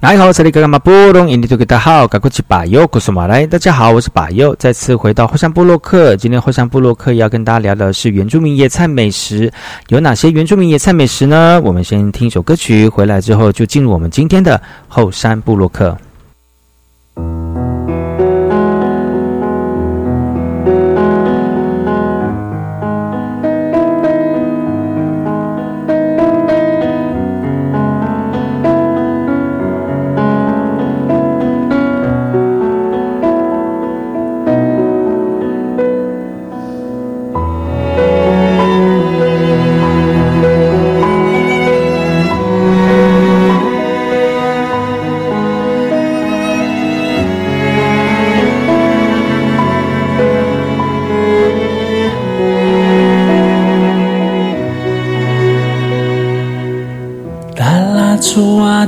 大家好，这里格马布隆，印尼多吉大好，赶快去把右，古苏马来。大家好，我是巴尤，再次回到后山部落克。今天后山部落克要跟大家聊的是原住民野菜美食，有哪些原住民野菜美食呢？我们先听一首歌曲，回来之后就进入我们今天的后山部落克。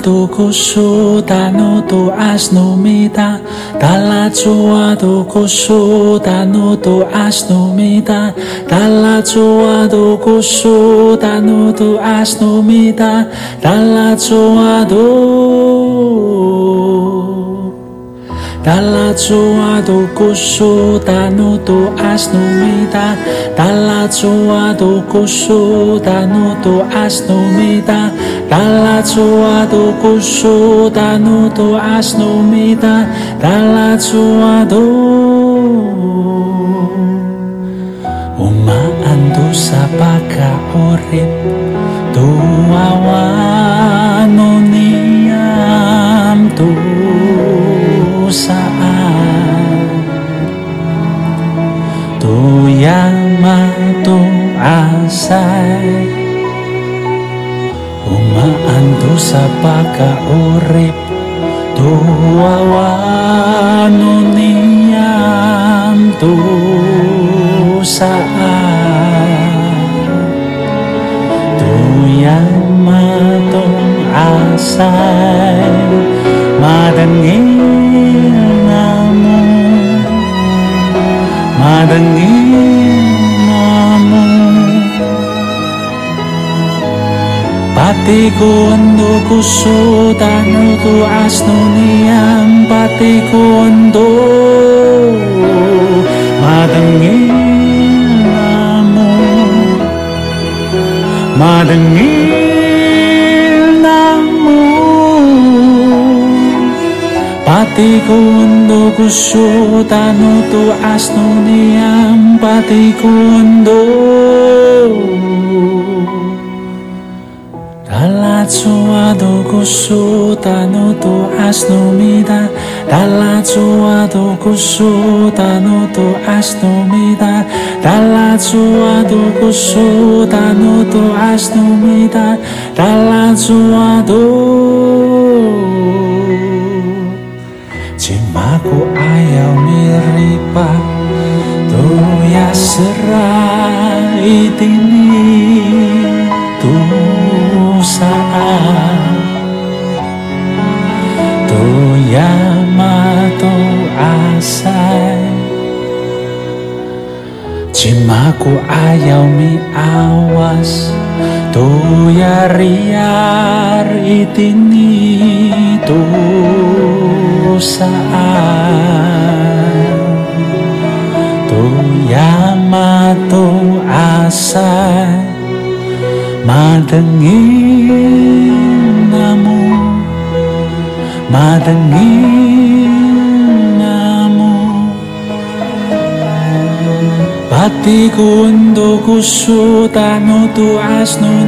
Kusu tanu tu asnu mita tala chua tu kusu tanu tu asnu mita tala chua tu kusu tanu tu asnu mita tala chua tu Dalla tua do kusu tanu tu asnu mita Dalla tua do kusu tanu tu asnu mita Dalla tua do kusu tanu tu asnu mita Dalla dala tu a du koso da nu du a ssno mit dala tu a du Patikuando kuso tanu tu asno niam patikuando madangin namo madangin namo patikuando kuso tanu tu asno niam patikuando kundo Dalazzo kuso tano to asno mida Dalazzo kuso tano to asno mida Dalazzo kuso tano to asno mida Dalazzo Aku ayaw miripa Tuya serai dini sai Cima ku ayaw mi awas Tuyar-yar itinito Tuya Tuyamato asay Madengi namu Madengi namu Τι το κουσού, τα νου του ασνούν.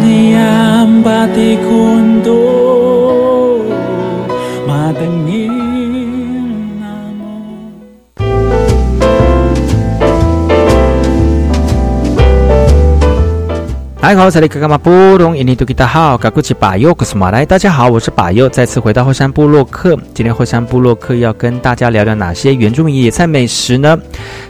大家好，我是格格马布隆，印尼多吉达好，嘎古奇巴尤克斯马来。大家好，我是巴尤，再次回到后山部落客。今天后山部落客要跟大家聊聊哪些原住民野菜美食呢？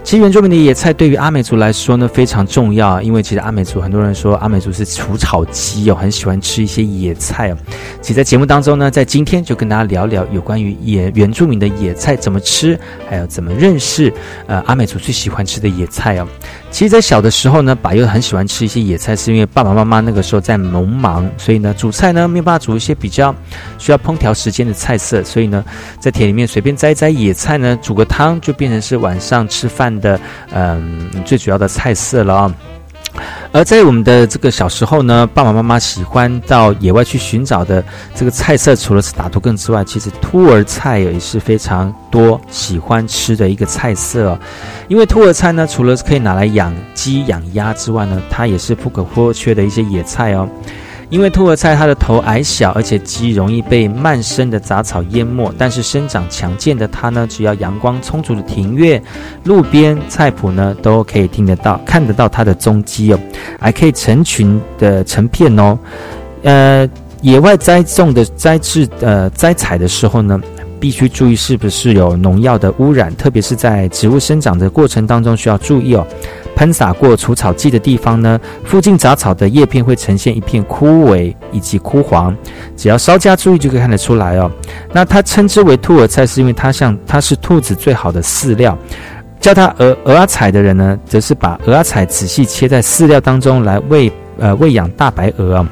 其实原住民的野菜对于阿美族来说呢非常重要，因为其实阿美族很多人说阿美族是除草机哦，很喜欢吃一些野菜哦。其实，在节目当中呢，在今天就跟大家聊聊有关于野原住民的野菜怎么吃，还有怎么认识呃阿美族最喜欢吃的野菜哦。其实，在小的时候呢，巴尤很喜欢吃一些野菜，是因为爸爸妈妈那个时候在农忙，所以呢，煮菜呢没有办法煮一些比较需要烹调时间的菜色，所以呢，在田里面随便摘一摘野菜呢，煮个汤就变成是晚上吃饭的嗯最主要的菜色了啊。而在我们的这个小时候呢，爸爸妈妈喜欢到野外去寻找的这个菜色，除了是打兔根之外，其实兔儿菜也是非常多喜欢吃的一个菜色。因为兔儿菜呢，除了可以拿来养鸡养鸭之外呢，它也是不可或缺的一些野菜哦。因为兔儿菜它的头矮小，而且极容易被漫生的杂草淹没。但是生长强健的它呢，只要阳光充足的庭院、路边菜圃呢，都可以听得到、看得到它的踪迹哦，还可以成群的成片哦。呃，野外栽种的栽植呃栽采的时候呢，必须注意是不是有农药的污染，特别是在植物生长的过程当中需要注意哦。喷洒过除草剂的地方呢，附近杂草的叶片会呈现一片枯萎以及枯黄，只要稍加注意就可以看得出来哦。那它称之为兔耳菜，是因为它像它是兔子最好的饲料。叫它鹅鹅阿彩的人呢，则是把鹅阿彩仔细切在饲料当中来喂呃喂养大白鹅。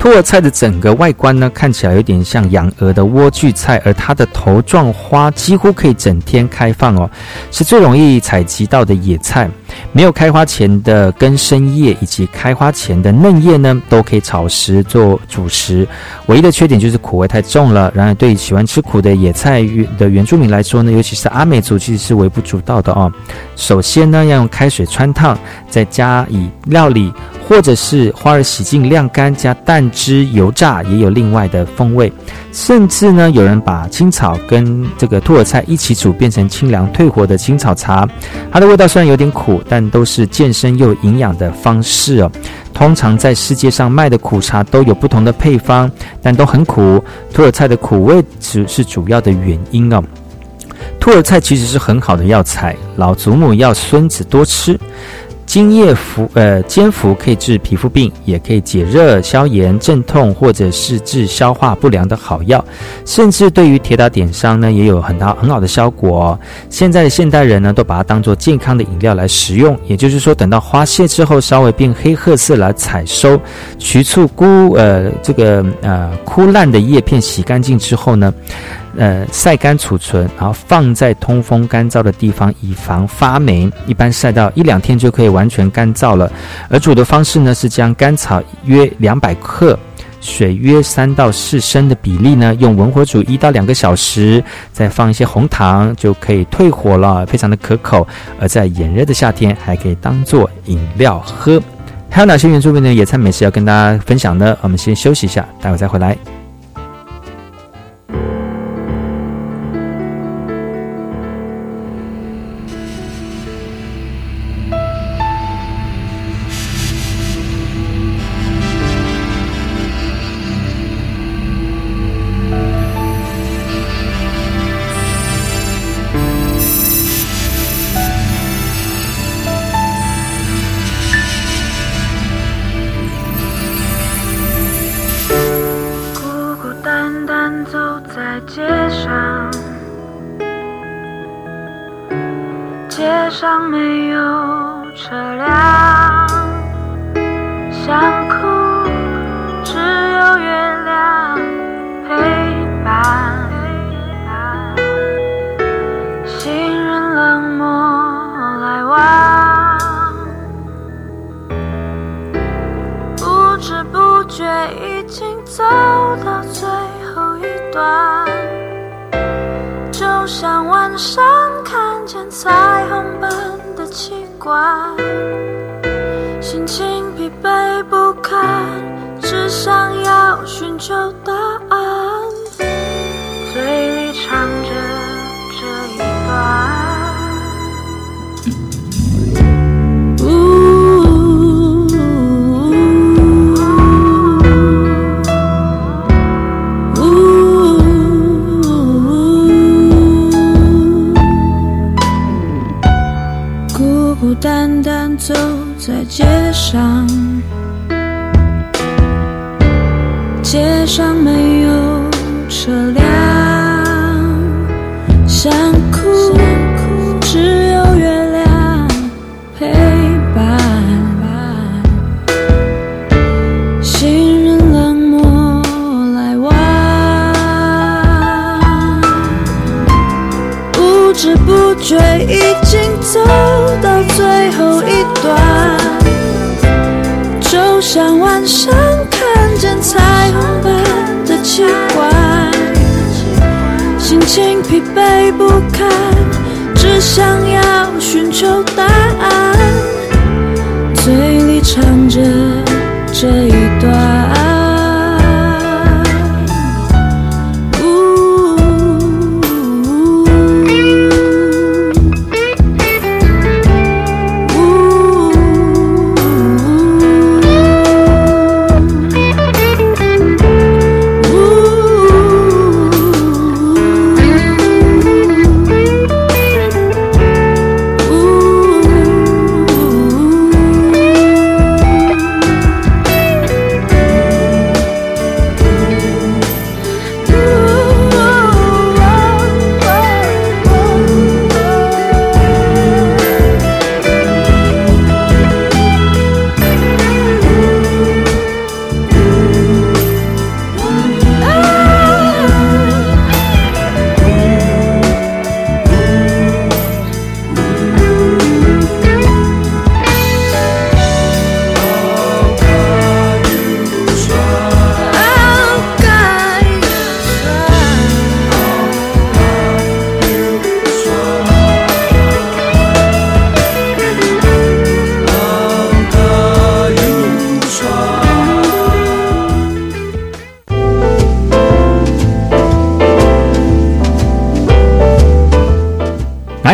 兔儿菜的整个外观呢，看起来有点像养鹅的莴苣菜，而它的头状花几乎可以整天开放哦，是最容易采集到的野菜。没有开花前的根深叶以及开花前的嫩叶呢，都可以炒食做主食。唯一的缺点就是苦味太重了。然而，对喜欢吃苦的野菜的原住民来说呢，尤其是阿美族，其实是微不足道的哦。首先呢，要用开水穿烫，再加以料理。或者是花儿洗净晾干，加蛋汁油炸，也有另外的风味。甚至呢，有人把青草跟这个兔耳菜一起煮，变成清凉退火的青草茶。它的味道虽然有点苦，但都是健身又营养的方式哦。通常在世界上卖的苦茶都有不同的配方，但都很苦。兔耳菜的苦味只是主要的原因哦。兔耳菜其实是很好的药材，老祖母要孙子多吃。金叶服，呃，煎服可以治皮肤病，也可以解热、消炎、镇痛，或者是治消化不良的好药。甚至对于铁打点伤呢，也有很大很好的效果。现在的现代人呢，都把它当做健康的饮料来食用。也就是说，等到花谢之后，稍微变黑褐色来采收，取出枯，呃，这个呃枯烂的叶片，洗干净之后呢。呃，晒干储存，然后放在通风干燥的地方，以防发霉。一般晒到一两天就可以完全干燥了。而煮的方式呢，是将干草约两百克，水约三到四升的比例呢，用文火煮一到两个小时，再放一些红糖，就可以退火了，非常的可口。而在炎热的夏天，还可以当做饮料喝。还有哪些原住民的野餐美食要跟大家分享呢？我们先休息一下，待会再回来。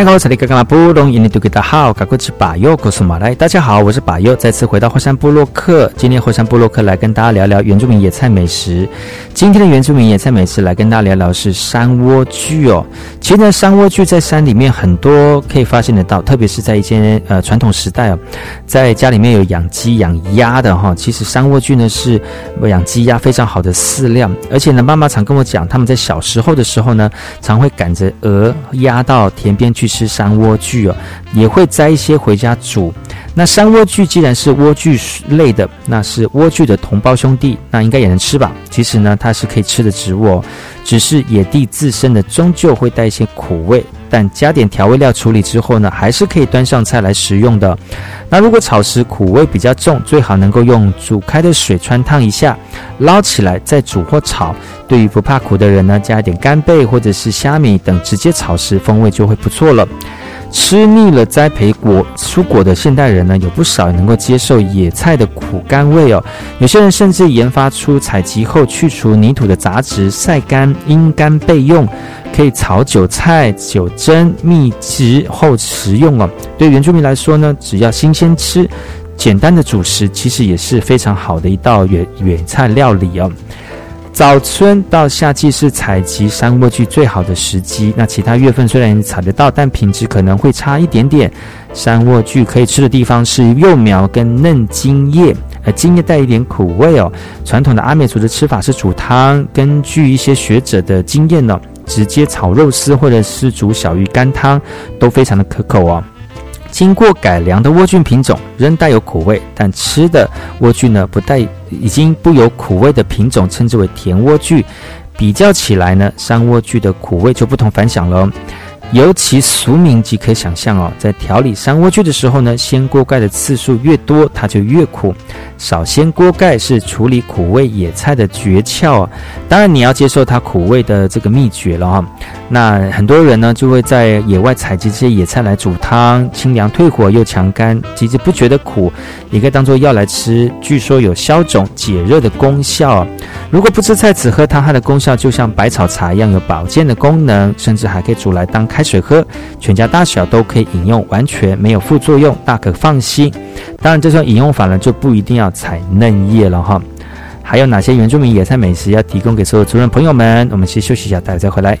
来好，这里刚刚布隆印尼都给大家好，赶快去把右告诉马来。大家好，我是把右，再次回到火山部落克。今天火山部落克来跟大家聊聊原住民野菜美食。今天的原住民野菜美食来跟大家聊聊是山莴苣哦。其实呢，山莴苣在山里面很多可以发现得到，特别是在一些呃传统时代哦，在家里面有养鸡养鸭的哈，其实山莴苣呢是养鸡鸭非常好的饲料，而且呢，妈妈常跟我讲，他们在小时候的时候呢，常会赶着鹅鸭到田边去吃山莴苣哦，也会摘一些回家煮。那山莴苣既然是莴苣类的，那是莴苣的同胞兄弟，那应该也能吃吧？其实呢，它它是可以吃的植物哦，只是野地自身的终究会带一些苦味，但加点调味料处理之后呢，还是可以端上菜来食用的。那如果炒时苦味比较重，最好能够用煮开的水穿烫一下，捞起来再煮或炒。对于不怕苦的人呢，加一点干贝或者是虾米等，直接炒时风味就会不错了。吃腻了栽培果蔬果的现代人呢，有不少能够接受野菜的苦甘味哦。有些人甚至研发出采集后去除泥土的杂质，晒干、阴干备用，可以炒韭菜、酒蒸、蜜汁后食用哦。对原住民来说呢，只要新鲜吃，简单的主食其实也是非常好的一道野野菜料理哦。早春到夏季是采集山莴苣最好的时机。那其他月份虽然采得到，但品质可能会差一点点。山莴苣可以吃的地方是幼苗跟嫩茎叶，呃，茎叶带一点苦味哦。传统的阿美族的吃法是煮汤，根据一些学者的经验呢，直接炒肉丝或者是煮小鱼干汤，都非常的可口哦。经过改良的莴苣品种仍带有苦味，但吃的莴苣呢不带已经不有苦味的品种称之为甜莴苣。比较起来呢，山莴苣的苦味就不同凡响了。尤其俗名即可想象哦，在调理山莴苣的时候呢，掀锅盖的次数越多，它就越苦。少掀锅盖是处理苦味野菜的诀窍啊。当然，你要接受它苦味的这个秘诀了哈。那很多人呢，就会在野外采集这些野菜来煮汤，清凉退火又强肝，其实不觉得苦，也可以当做药来吃。据说有消肿解热的功效。如果不吃菜只喝汤，它的功效就像百草茶一样，有保健的功能，甚至还可以煮来当开水喝，全家大小都可以饮用，完全没有副作用，大可放心。当然，这种饮用法呢，就不一定要采嫩叶了哈。还有哪些原住民野菜美食要提供给所有族人朋友们？我们先休息一下，待会再回来。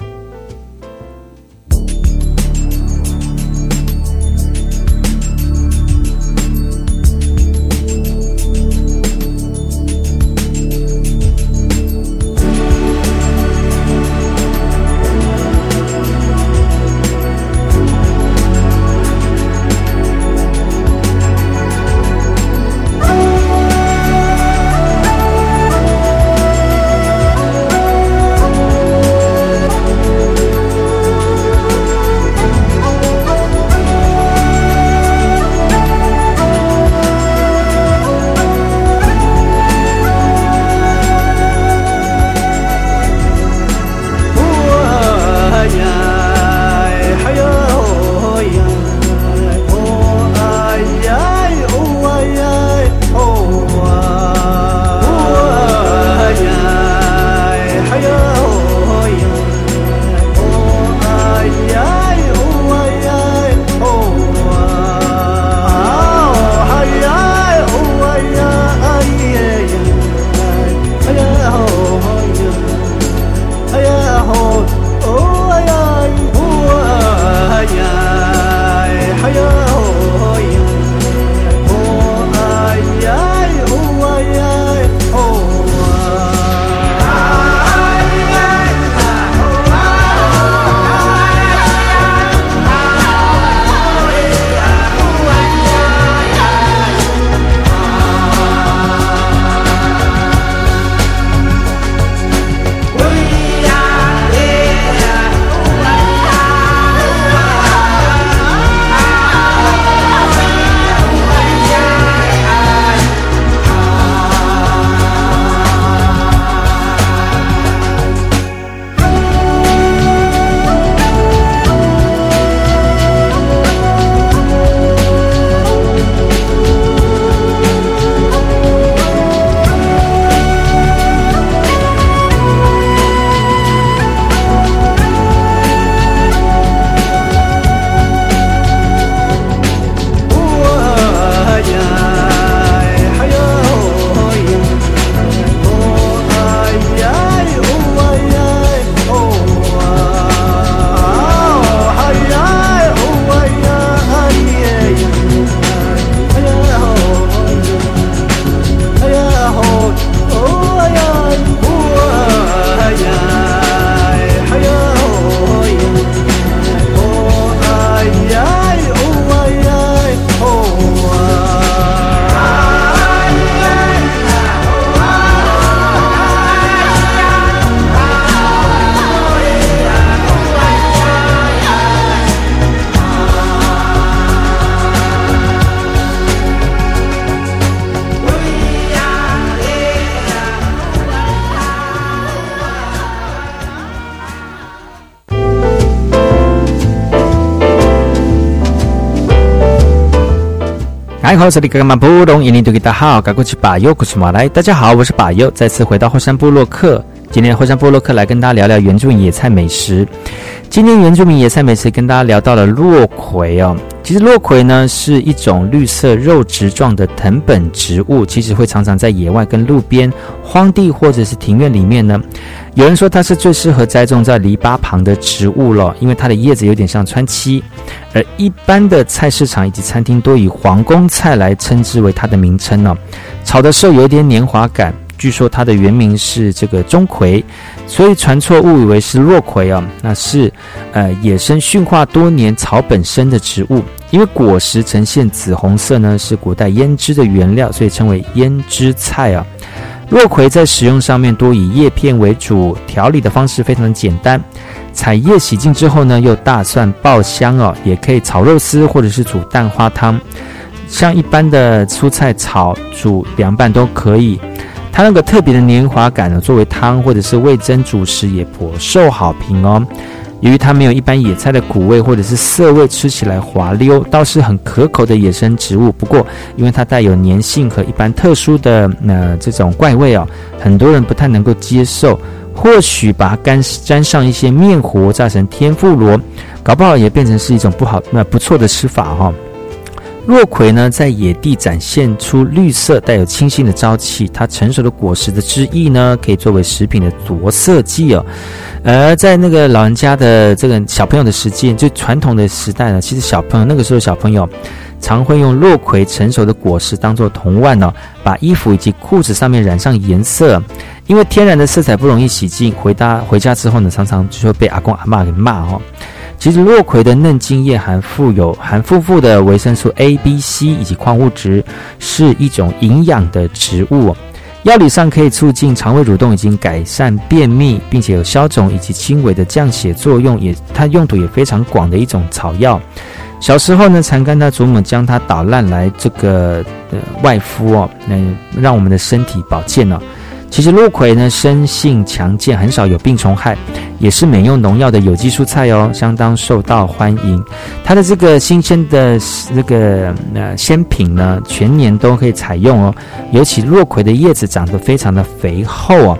嗨，我是你哥哥马布隆，印尼多吉大好，赶过去把右，过去马来。大家好，我是把右，再次回到火山布洛克。今天后山部落克来跟大家聊聊原住民野菜美食。今天原住民野菜美食跟大家聊到了落葵哦。其实落葵呢是一种绿色肉植状的藤本植物，其实会常常在野外跟路边、荒地或者是庭院里面呢。有人说它是最适合栽种在篱笆旁的植物了，因为它的叶子有点像川七。而一般的菜市场以及餐厅都以皇宫菜来称之为它的名称呢。炒的时候有一点黏滑感。据说它的原名是这个钟馗，所以传错误以为是落葵啊。那是呃野生驯化多年草本生的植物，因为果实呈现紫红色呢，是古代腌制的原料，所以称为胭脂菜啊。落葵在使用上面多以叶片为主，调理的方式非常简单。采叶洗净之后呢，用大蒜爆香哦，也可以炒肉丝或者是煮蛋花汤，像一般的蔬菜炒、煮、凉拌都可以。它那个特别的黏滑感呢，作为汤或者是味增主食也颇受好评哦。由于它没有一般野菜的苦味或者是涩味，吃起来滑溜，倒是很可口的野生植物。不过，因为它带有粘性和一般特殊的呃这种怪味哦，很多人不太能够接受。或许把它干沾上一些面糊，炸成天妇罗，搞不好也变成是一种不好那不错的吃法哈。落葵呢，在野地展现出绿色、带有清新的朝气。它成熟的果实的汁液呢，可以作为食品的着色剂哦。而在那个老人家的这个小朋友的时间，就传统的时代呢，其实小朋友那个时候小朋友常会用落葵成熟的果实当做铜腕哦，把衣服以及裤子上面染上颜色。因为天然的色彩不容易洗净，回家回家之后呢，常常就会被阿公阿妈给骂哦。其实落葵的嫩茎叶含富有含富富的维生素 A、B、C 以及矿物质，是一种营养的植物。药理上可以促进肠胃蠕动，已经改善便秘，并且有消肿以及轻微的降血作用。也它用途也非常广的一种草药。小时候呢，常跟他祖母将它捣烂来这个呃外敷哦，能让我们的身体保健哦。其实落葵呢，生性强健，很少有病虫害，也是免用农药的有机蔬菜哦，相当受到欢迎。它的这个新鲜的这个呃鲜品呢，全年都可以采用哦。尤其落葵的叶子长得非常的肥厚哦，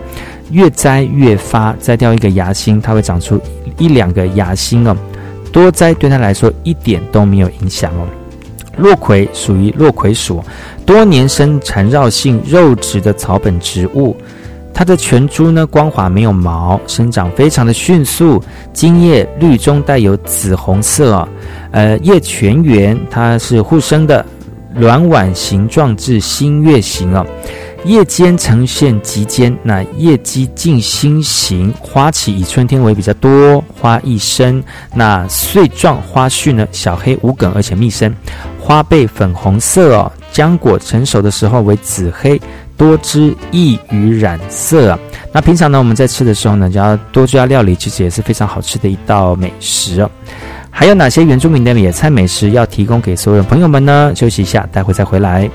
越摘越发，摘掉一个芽心，它会长出一两个芽心哦。多摘对它来说一点都没有影响哦。落葵属于落葵属。多年生缠绕性肉质的草本植物，它的全株呢光滑没有毛，生长非常的迅速，茎叶绿中带有紫红色，呃叶全圆，它是互生的，卵碗形状至新月形哦，叶尖呈现极尖，那叶基近心形，花期以春天为比较多，花一生，那穗状花序呢小黑无梗而且密生，花背粉红色哦。浆果成熟的时候为紫黑，多汁易于染色。那平常呢，我们在吃的时候呢，就要多加料理，其实也是非常好吃的一道美食哦。还有哪些原住民的野菜美食要提供给所有朋友们呢？休息一下，待会再回来。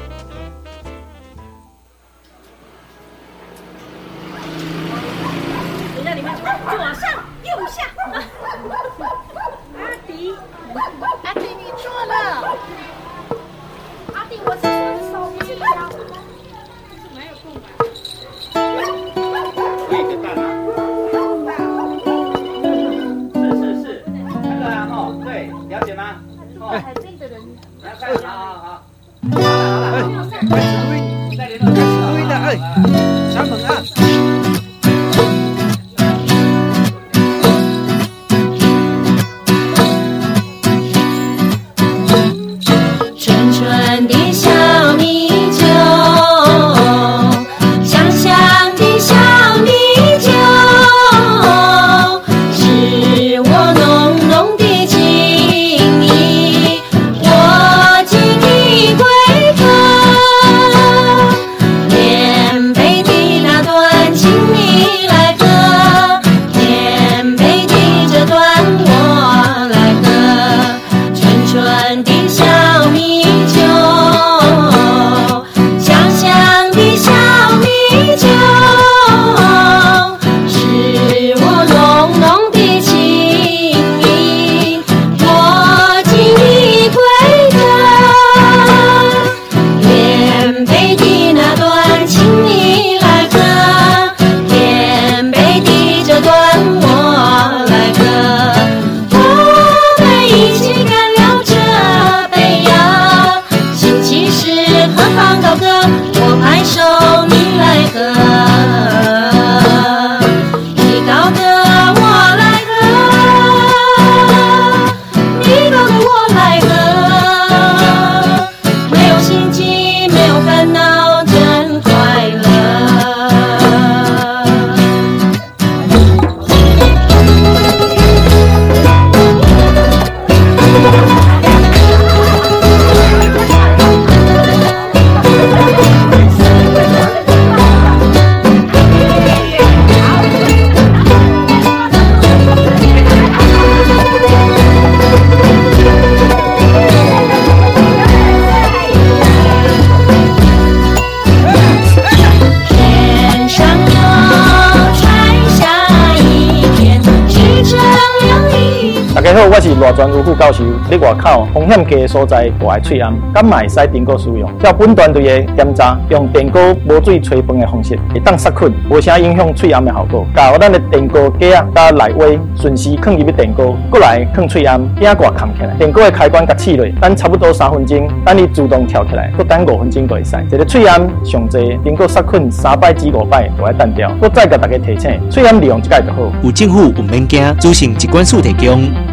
专有副教授伫外口风险低的所在挂的喙暗，敢会使电锅使用？照本团队的检查，用电锅无水吹风的方式，会当杀菌，无啥影响喙暗的效果。甲咱的电锅架啊，甲内围顺时放入去电锅，过来放喙暗，镜挂扛起来。电锅的开关甲试落，等差不多三分钟，等伊自动跳起来，搁等五分钟就会使。一个喙暗上济，经过杀菌三摆至五摆就会单掉。我再甲大家提醒，喙暗利用一解就好。有政府有免惊，主行机关署提供。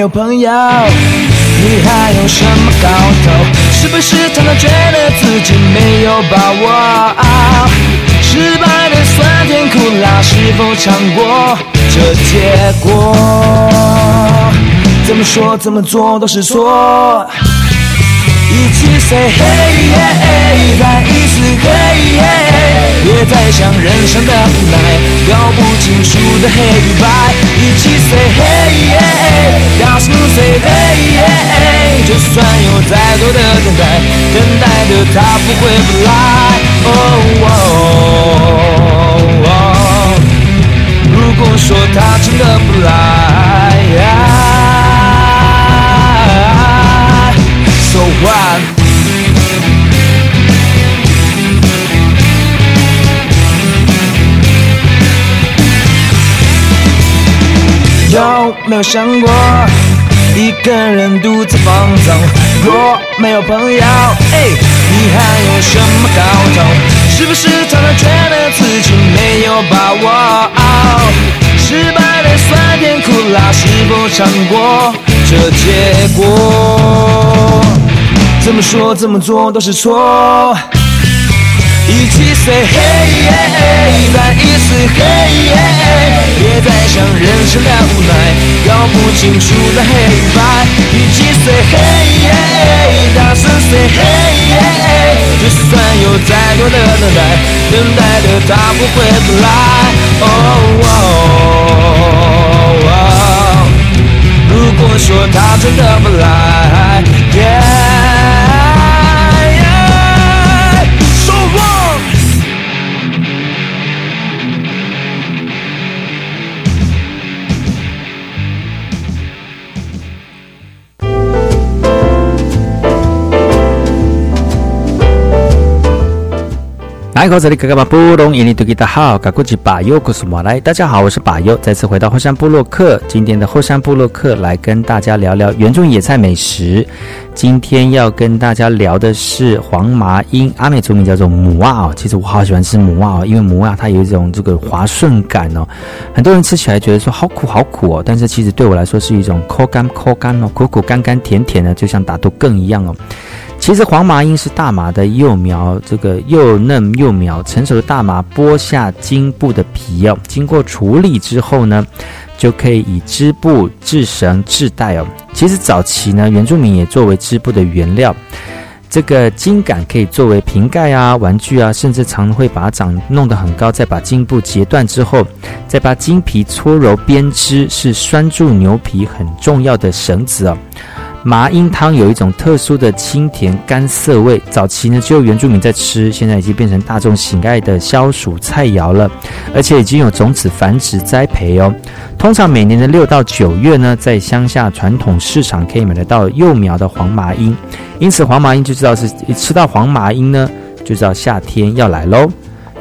有朋友，你还有什么搞头？是不是常常觉得自己没有把握？失败的酸甜苦辣，是否尝过这结果？怎么说怎么做都是错。一起 say hey，再一次 hey，别再想人生的无奈，搞不清楚的黑与白。一起 say hey，告诉 say hey，就算有再多的等待，等待的他不会不来。如果说他真的不来。过有没有想过一个人独自放纵？若没有朋友，哎，你还有什么搞头？是不是常常觉得自己没有把握？失败的酸甜苦辣，是否尝过这结果？怎么说怎么做都是错。一起 say hey，再一次 hey，别再想人生的无奈，搞不清楚的黑白。一起 say hey，大声 say hey，就算有再多的等待，等待的他不会不来。如果说他真的不来。来，口这里哥哥们，布隆印尼多吉达好，嘎古吉巴尤古苏马来，大家好，我是巴尤，再次回到后山部落克。今天的后山部落克来跟大家聊聊原住野菜美食。今天要跟大家聊的是黄麻樱，阿美族名叫做母蛙哦。其实我好喜欢吃母蛙哦，因为母蛙它有一种这个滑顺感哦。很多人吃起来觉得说好苦好苦哦，但是其实对我来说是一种口干口干哦，苦苦干干甜甜的，就像打豆更一样哦。其实黄麻樱是大麻的幼苗，这个幼嫩幼苗成熟的大麻剥下茎部的皮哦，经过处理之后呢，就可以以织布、制绳、制带哦。其实早期呢，原住民也作为织布的原料，这个茎杆可以作为瓶盖啊、玩具啊，甚至常会把它弄得很高，再把茎部截断之后，再把茎皮搓揉编织，是拴住牛皮很重要的绳子哦。麻樱汤有一种特殊的清甜甘涩味，早期呢只有原住民在吃，现在已经变成大众喜爱的消暑菜肴了，而且已经有种子繁殖栽培哦。通常每年的六到九月呢，在乡下传统市场可以买得到幼苗的黄麻樱，因此黄麻樱就知道是一吃到黄麻樱呢，就知道夏天要来喽。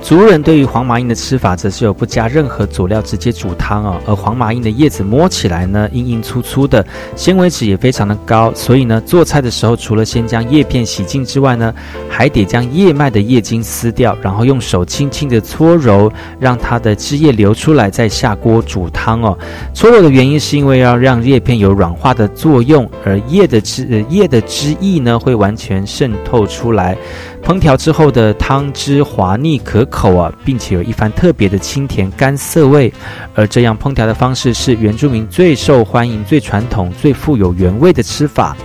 族人对于黄麻樱的吃法，则是有不加任何佐料直接煮汤哦。而黄麻樱的叶子摸起来呢，硬硬粗粗的，纤维质也非常的高，所以呢，做菜的时候除了先将叶片洗净之外呢，还得将叶脉的叶茎撕掉，然后用手轻轻的搓揉，让它的汁液流出来，再下锅煮汤哦。搓揉的原因是因为要让叶片有软化的作用，而叶的汁叶的汁液呢，会完全渗透出来。烹调之后的汤汁滑腻可口啊，并且有一番特别的清甜甘涩味。而这样烹调的方式是原住民最受欢迎、最传统、最富有原味的吃法。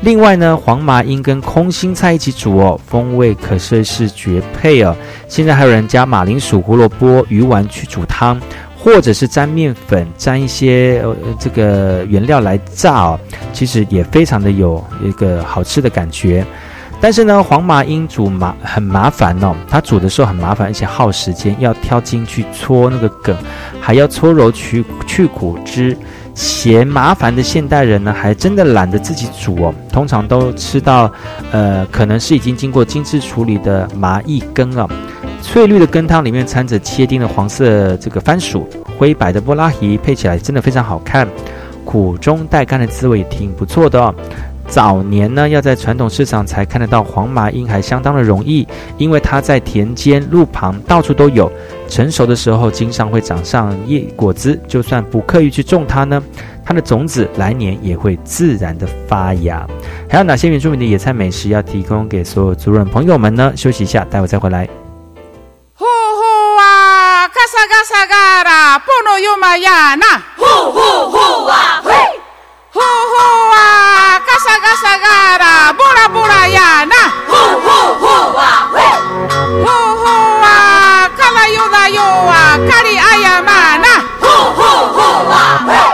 另外呢，黄麻樱跟空心菜一起煮哦，风味可说是绝配哦。现在还有人加马铃薯、胡萝卜、鱼丸去煮汤，或者是沾面粉、沾一些呃这个原料来炸哦，其实也非常的有一个好吃的感觉。但是呢，黄麻樱煮麻很麻烦哦，它煮的时候很麻烦，而且耗时间，要挑筋去搓那个梗，还要搓揉去去骨汁，嫌麻烦的现代人呢，还真的懒得自己煮哦，通常都吃到，呃，可能是已经经过精致处理的麻薏羹啊，翠绿的羹汤里面掺着切丁的黄色这个番薯，灰白的波拉提，配起来真的非常好看，苦中带甘的滋味也挺不错的哦。早年呢，要在传统市场才看得到黄麻樱，还相当的容易，因为它在田间、路旁到处都有。成熟的时候，经常会长上叶果子，就算不刻意去种它呢，它的种子来年也会自然的发芽。还有哪些原住民的野菜美食要提供给所有族人朋友们呢？休息一下，待会再回来。呼呼啊，嘎萨嘎萨嘎啦，尤玛亚那，呼呼呼啊，嘿，呼呼啊。saga sagara, bura bura yana. Hoo Hu hu wa hu Hoo hoo wa kala yoda yowa kari ayamana. Hoo Hu hu wa hu.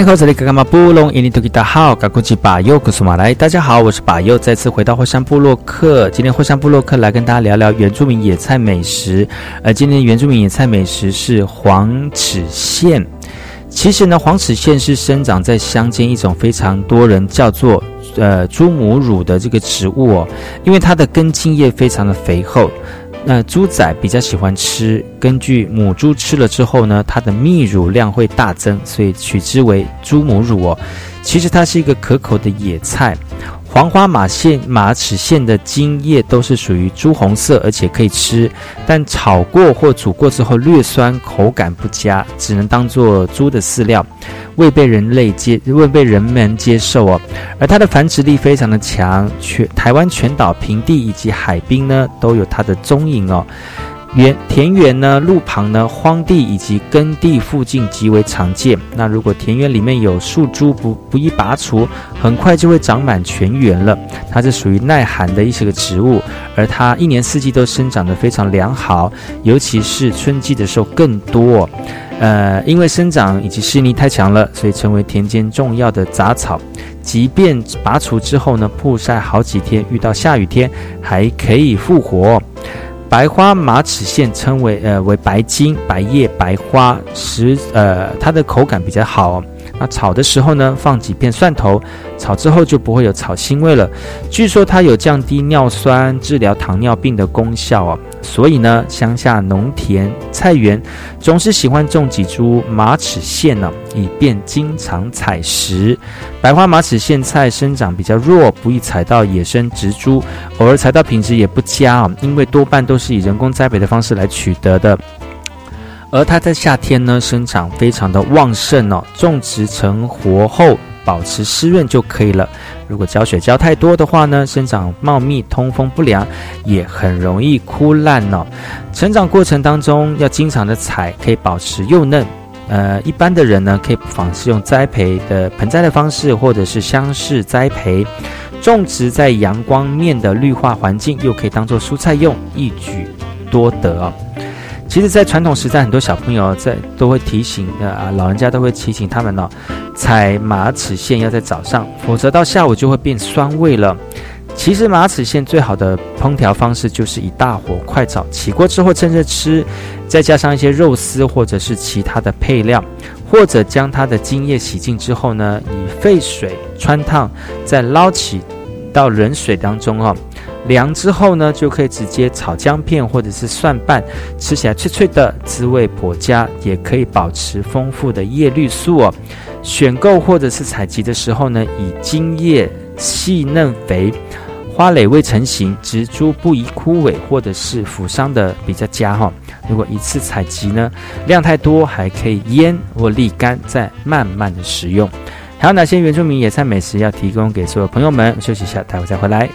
大家好，我是巴佑，再次回到火山部落克。今天火山部落克来跟大家聊聊原住民野菜美食。而今天原住民野菜美食是黄齿苋。其实呢，黄齿苋是生长在乡间一种非常多人叫做呃猪母乳的这个植物哦，因为它的根茎叶非常的肥厚。那猪仔比较喜欢吃，根据母猪吃了之后呢，它的泌乳量会大增，所以取之为猪母乳哦。其实它是一个可口的野菜。黄花马线马齿苋的茎叶都是属于朱红色，而且可以吃，但炒过或煮过之后略酸，口感不佳，只能当做猪的饲料，未被人类接 未被人们接受哦。而它的繁殖力非常的强，全台湾全岛平地以及海滨呢都有它的踪影哦。园田园呢，路旁呢，荒地以及耕地附近极为常见。那如果田园里面有树株，不不易拔除，很快就会长满全园了。它是属于耐寒的一些个植物，而它一年四季都生长得非常良好，尤其是春季的时候更多。呃，因为生长以及湿力太强了，所以成为田间重要的杂草。即便拔除之后呢，曝晒好几天，遇到下雨天还可以复活。白花马齿苋称为呃为白金白叶白花，食呃它的口感比较好。那炒的时候呢，放几片蒜头，炒之后就不会有炒腥味了。据说它有降低尿酸、治疗糖尿病的功效哦。所以呢，乡下农田菜园总是喜欢种几株马齿苋呢，以便经常采食。白花马齿苋菜生长比较弱，不易采到野生植株，偶尔采到品质也不佳啊，因为多半都是以人工栽培的方式来取得的。而它在夏天呢，生长非常的旺盛哦，种植成活后。保持湿润就可以了。如果浇水浇太多的话呢，生长茂密，通风不良，也很容易枯烂哦。成长过程当中要经常的采，可以保持幼嫩。呃，一般的人呢，可以不妨是用栽培的盆栽的方式，或者是箱式栽培，种植在阳光面的绿化环境，又可以当做蔬菜用，一举多得。其实，在传统时代，很多小朋友在都会提醒，呃，老人家都会提醒他们呢，采马齿苋要在早上，否则到下午就会变酸味了。其实，马齿苋最好的烹调方式就是以大火快炒，起锅之后趁热吃，再加上一些肉丝或者是其他的配料，或者将它的茎叶洗净之后呢，以沸水穿烫，再捞起到冷水当中哦。凉之后呢，就可以直接炒姜片或者是蒜瓣，吃起来脆脆的，滋味颇佳，也可以保持丰富的叶绿素哦。选购或者是采集的时候呢，以茎叶细嫩肥、花蕾未成型、植株不宜枯萎或者是腐伤的比较佳哈。如果一次采集呢，量太多，还可以腌或沥干，再慢慢的食用。还有哪些原住民野菜美食要提供给所有朋友们？休息一下，待会再回来。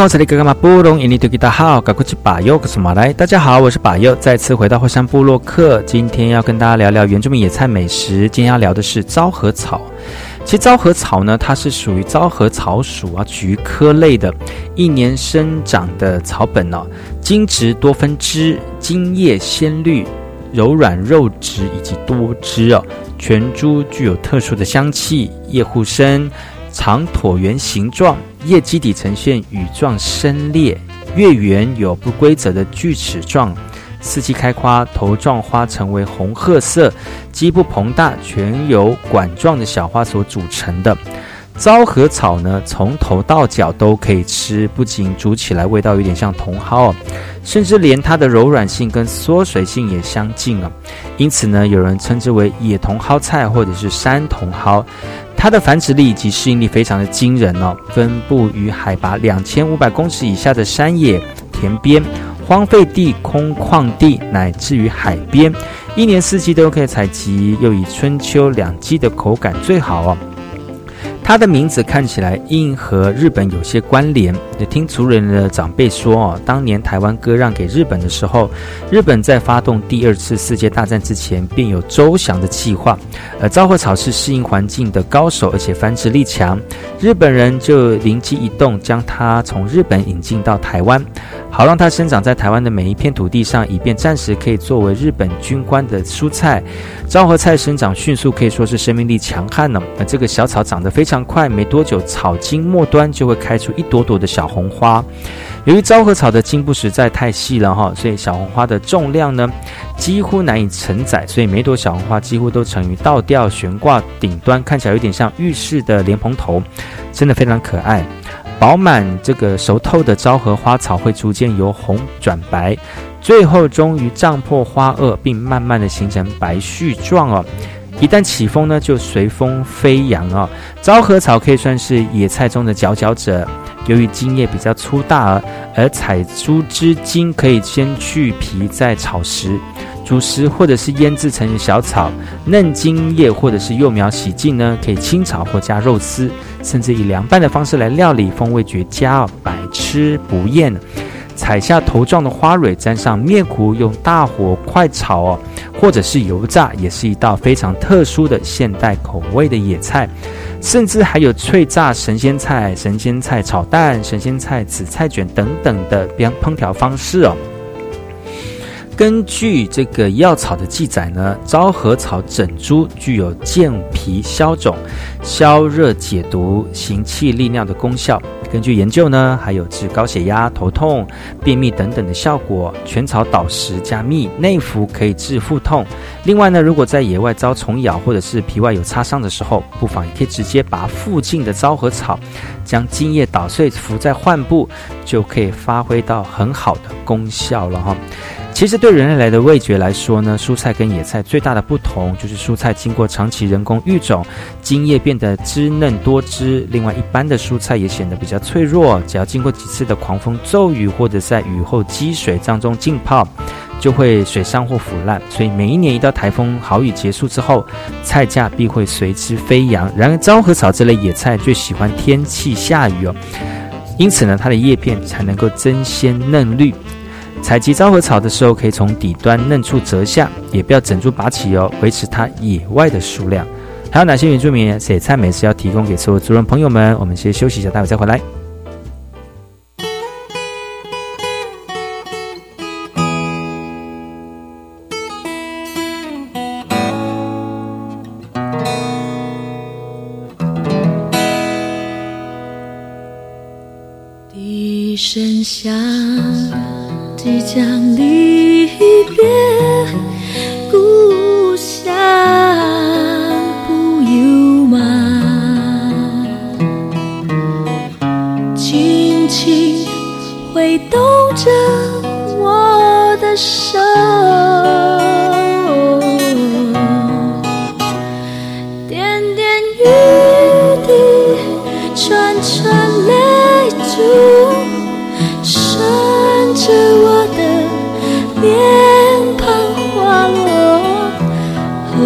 好，这里格格马布隆，印尼多吉达好，格古吉巴尤，格苏马来。大家好，我是巴尤，再次回到火山部落克。今天要跟大家聊聊原住民野菜美食。今天要聊的是昭和草。其实昭和草呢，它是属于昭和草属啊菊科类的，一年生长的草本哦，茎直多分枝，茎叶鲜绿，柔软肉质以及多汁哦，全株具有特殊的香气，叶护生。长椭圆形状，叶基底呈现羽状深裂，月圆有不规则的锯齿状，四季开花，头状花成为红褐色，基部膨大，全由管状的小花所组成的。昭和草呢，从头到脚都可以吃，不仅煮起来味道有点像茼蒿哦，甚至连它的柔软性跟缩水性也相近啊。因此呢，有人称之为野茼蒿菜或者是山茼蒿。它的繁殖力以及适应力非常的惊人哦，分布于海拔两千五百公尺以下的山野、田边、荒废地、空旷地，乃至于海边，一年四季都可以采集，又以春秋两季的口感最好哦。它的名字看起来应和日本有些关联。听族人的长辈说，哦，当年台湾割让给日本的时候，日本在发动第二次世界大战之前便有周详的计划。而昭和草是适应环境的高手，而且繁殖力强，日本人就灵机一动，将它从日本引进到台湾，好让它生长在台湾的每一片土地上，以便暂时可以作为日本军官的蔬菜。昭和菜生长迅速，可以说是生命力强悍呢。而这个小草长得非常。常快没多久，草茎末端就会开出一朵朵的小红花。由于昭和草的茎部实在太细了哈，所以小红花的重量呢几乎难以承载，所以每朵小红花几乎都成于倒吊悬挂顶端，看起来有点像浴室的莲蓬头，真的非常可爱。饱满这个熟透的昭和花草会逐渐由红转白，最后终于胀破花萼，并慢慢的形成白絮状哦。一旦起风呢，就随风飞扬哦。昭和草可以算是野菜中的佼佼者。由于茎叶比较粗大，而采株之茎可以先去皮再炒食、煮食，或者是腌制成小草。嫩茎叶或者是幼苗洗净呢，可以清炒或加肉丝，甚至以凉拌的方式来料理，风味绝佳哦，百吃不厌。采下头状的花蕊，沾上面糊，用大火快炒哦，或者是油炸，也是一道非常特殊的现代口味的野菜。甚至还有脆炸神仙菜、神仙菜炒蛋、神仙菜紫菜卷等等的烹烹调方式哦。根据这个药草的记载呢，昭和草整株具有健脾消肿、消热解毒、行气利尿的功效。根据研究呢，还有治高血压、头痛、便秘等等的效果。全草捣实加蜜内服可以治腹痛。另外呢，如果在野外遭虫咬或者是皮外有擦伤的时候，不妨也可以直接把附近的昭和草，将茎叶捣碎敷在患部，就可以发挥到很好的功效了哈。其实对人类来的味觉来说呢，蔬菜跟野菜最大的不同就是蔬菜经过长期人工育种，茎叶变得滋嫩多汁。另外，一般的蔬菜也显得比较脆弱，只要经过几次的狂风骤雨或者在雨后积水当中浸泡，就会水伤或腐烂。所以每一年一到台风好雨结束之后，菜价必会随之飞扬。然而，昭和草这类野菜最喜欢天气下雨哦，因此呢，它的叶片才能够增鲜嫩绿。采集昭和草的时候，可以从底端嫩处折下，也不要整株拔起哦，维持它野外的数量。还有哪些原住民野菜美食要提供给所有族人朋友们？我们先休息一下，待会再回来。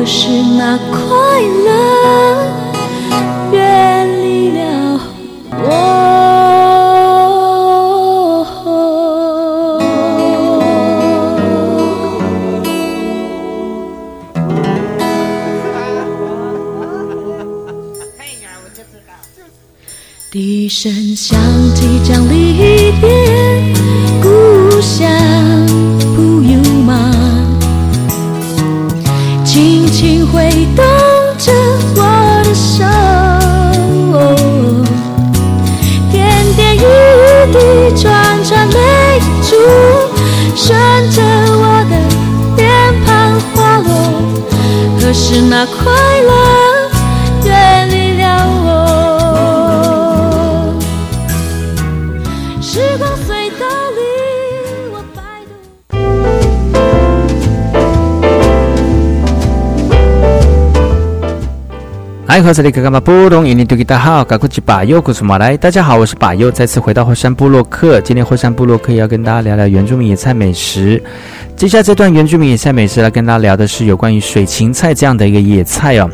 是那快乐远离了我。时光隧道里，我摆渡。爱和这里格格玛布隆印尼多吉大好，嘎古吉巴尤古苏马来，大家好，我是巴尤，再次回到火山部落克。今天火山部落克要跟大家聊聊原住民野菜美食。接下来这段原住民野菜美食来跟大家聊的是有关于水芹菜这样的一个野菜哦。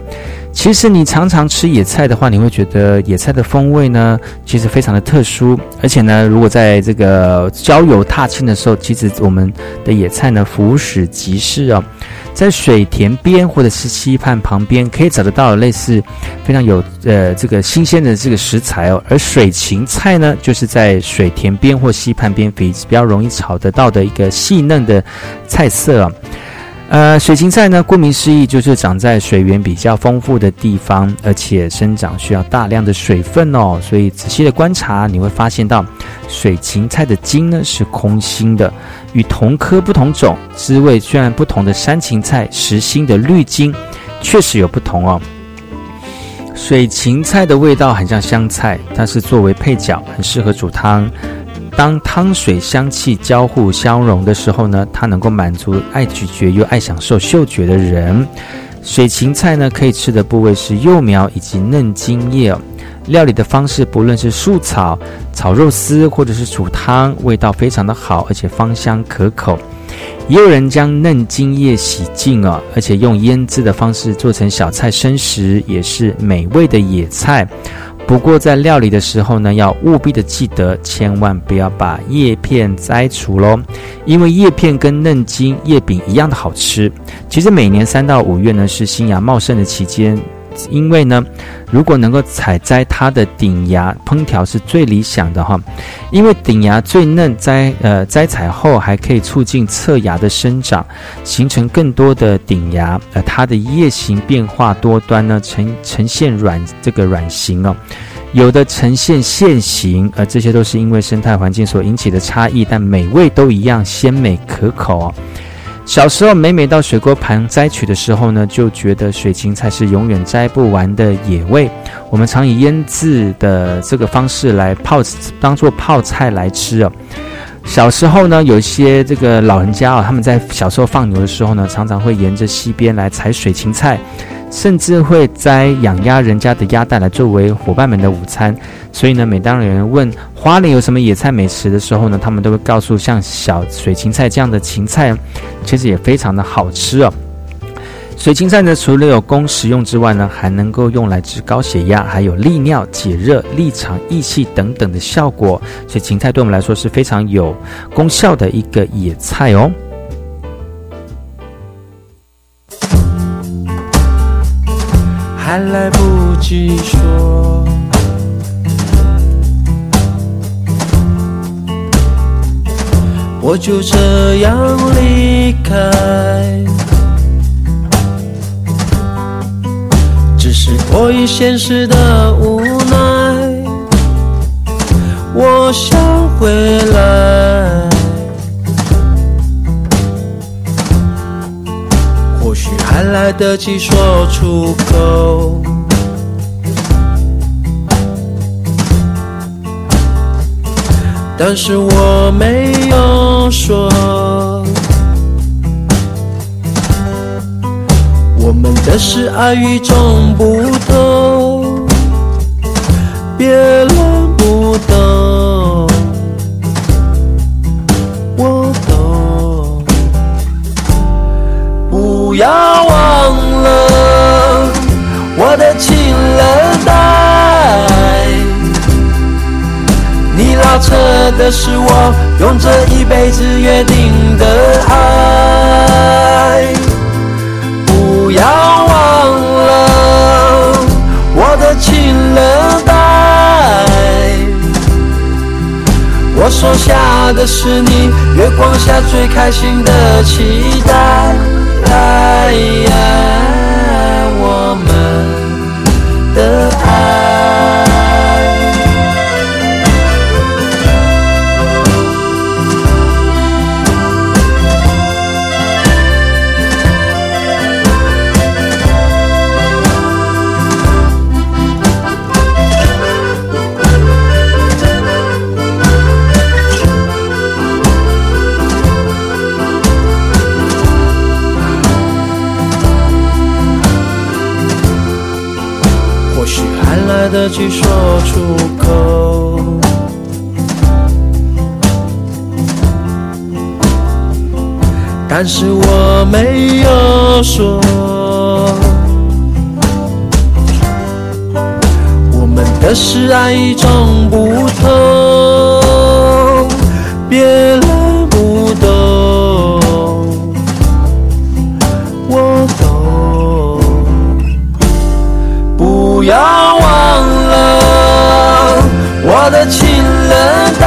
其实你常常吃野菜的话，你会觉得野菜的风味呢，其实非常的特殊。而且呢，如果在这个郊游踏青的时候，其实我们的野菜呢，俯拾即是哦。在水田边或者是溪畔旁边，可以找得到类似非常有呃这个新鲜的这个食材哦。而水芹菜呢，就是在水田边或溪畔边比比较容易炒得到的一个细嫩的菜色。呃，水芹菜呢，顾名思义就是长在水源比较丰富的地方，而且生长需要大量的水分哦。所以仔细的观察，你会发现到水芹菜的茎呢是空心的，与同科不同种、滋味虽然不同的山芹菜实心的绿茎确实有不同哦。水芹菜的味道很像香菜，它是作为配角，很适合煮汤。当汤水香气交互相融的时候呢，它能够满足爱咀嚼又爱享受嗅觉的人。水芹菜呢，可以吃的部位是幼苗以及嫩茎叶。料理的方式，不论是素炒、炒肉丝或者是煮汤，味道非常的好，而且芳香可口。也有人将嫩茎叶洗净哦，而且用腌制的方式做成小菜生食，也是美味的野菜。不过在料理的时候呢，要务必的记得，千万不要把叶片摘除喽，因为叶片跟嫩茎、叶柄一样的好吃。其实每年三到五月呢是新芽茂盛的期间，因为呢，如果能够采摘它的顶芽，烹调是最理想的哈。因为顶芽最嫩，摘呃摘采后还可以促进侧芽的生长，形成更多的顶芽，而它的叶形变化多端呢，呈呈现软这个软形哦。有的呈现线形，而这些都是因为生态环境所引起的差异，但美味都一样鲜美可口哦。小时候每每到水果盘摘取的时候呢，就觉得水芹菜是永远摘不完的野味。我们常以腌制的这个方式来泡，当做泡菜来吃哦。小时候呢，有一些这个老人家啊，他们在小时候放牛的时候呢，常常会沿着溪边来采水芹菜。甚至会摘养鸭人家的鸭蛋来作为伙伴们的午餐，所以呢，每当有人问花莲有什么野菜美食的时候呢，他们都会告诉像小水芹菜这样的芹菜，其实也非常的好吃哦。水芹菜呢，除了有供食用之外呢，还能够用来治高血压，还有利尿、解热、利肠、益气等等的效果。所以芹菜对我们来说是非常有功效的一个野菜哦。还来不及说，我就这样离开。只是迫于现实的无奈，我想回来。还来得及说出口，但是我没有说。我们的是爱与众不同，别人不懂，我懂。不要我的情人带，你拉扯的是我用这一辈子约定的爱。不要忘了我的情人带，我收下的是你月光下最开心的期待。去说出口。但是我没有说，我们的是爱与众不情人带。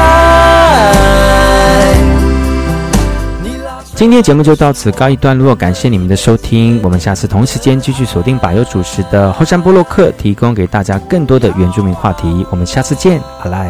今天节目就到此告一段落，感谢你们的收听，我们下次同时间继续锁定百优主持的后山部落客，提供给大家更多的原住民话题，我们下次见，好来。